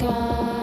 sky.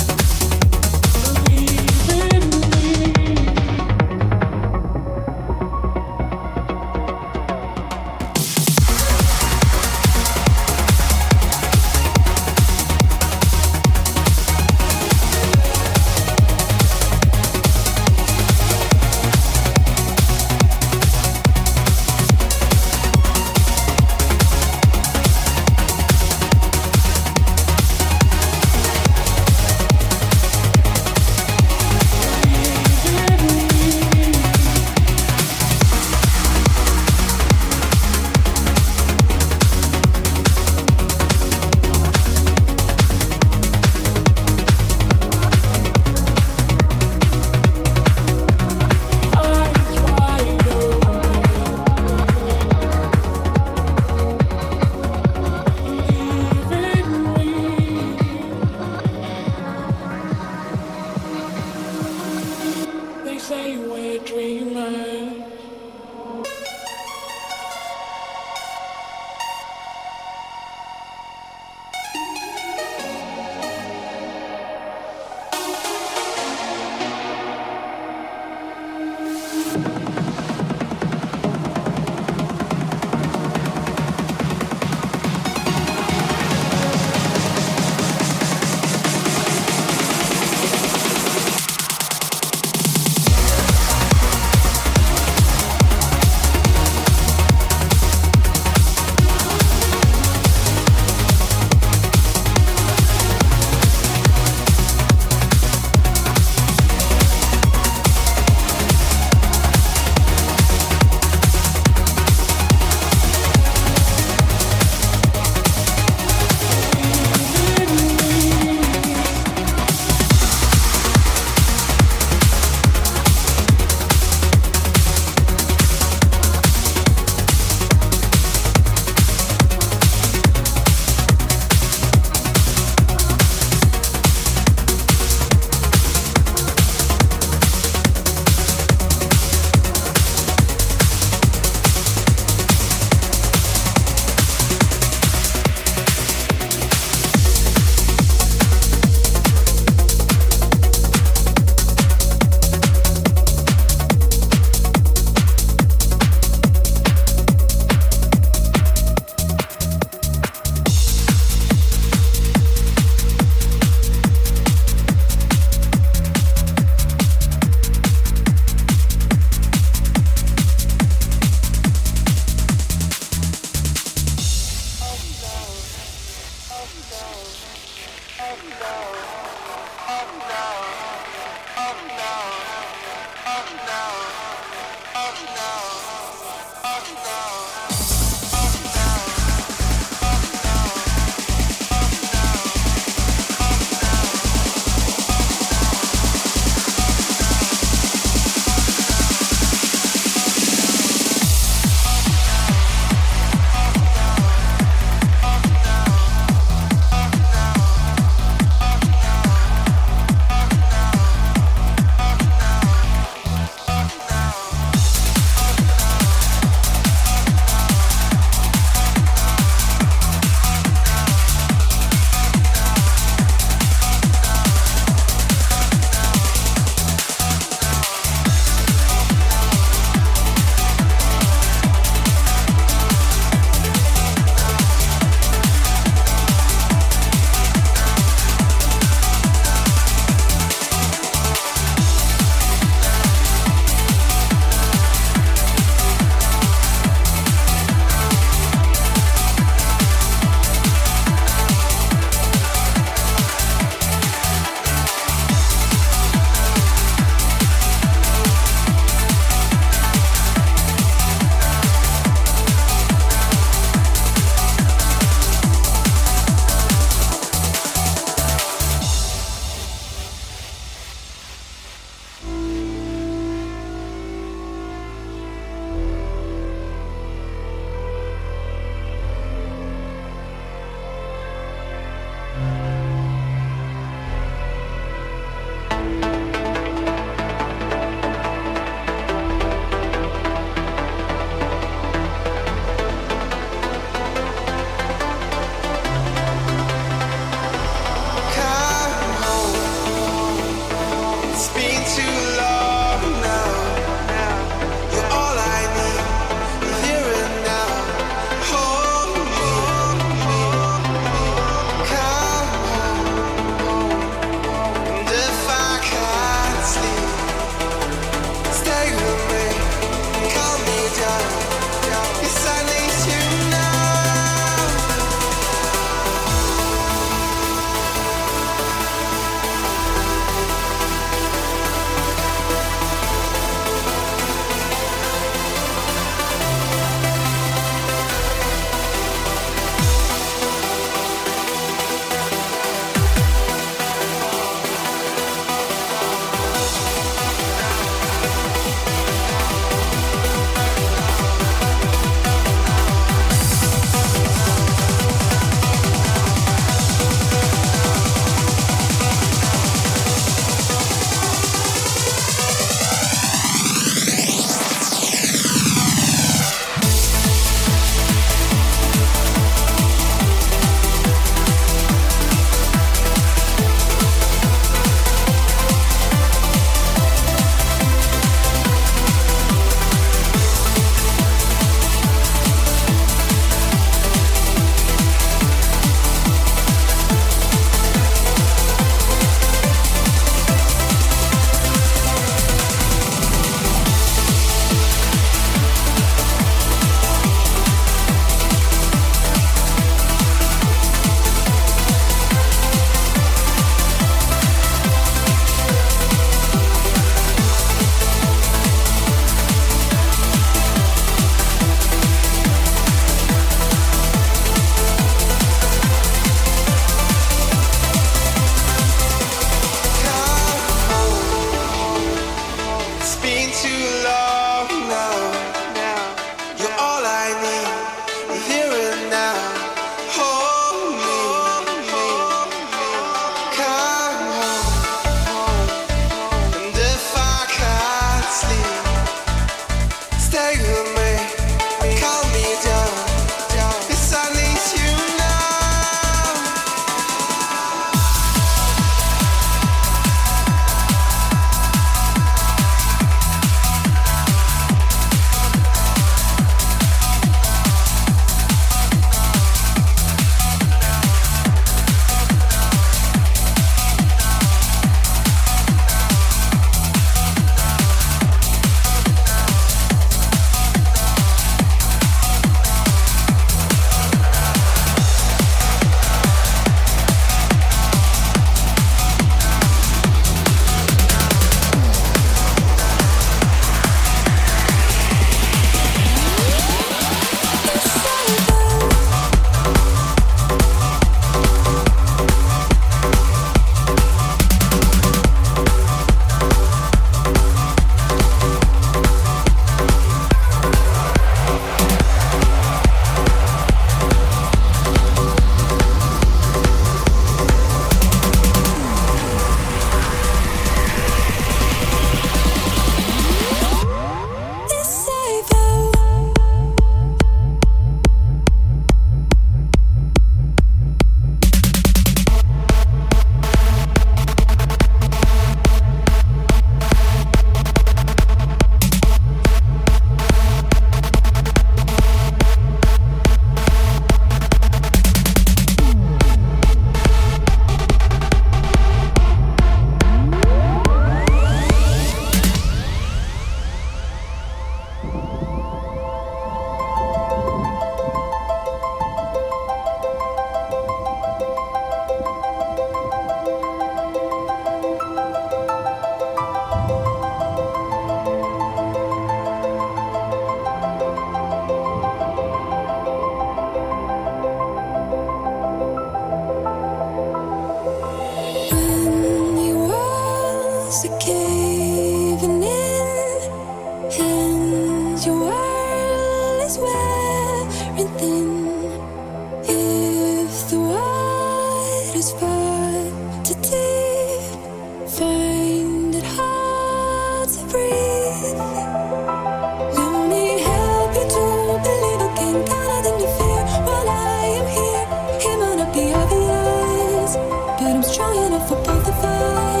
Got nothing to fear, but I am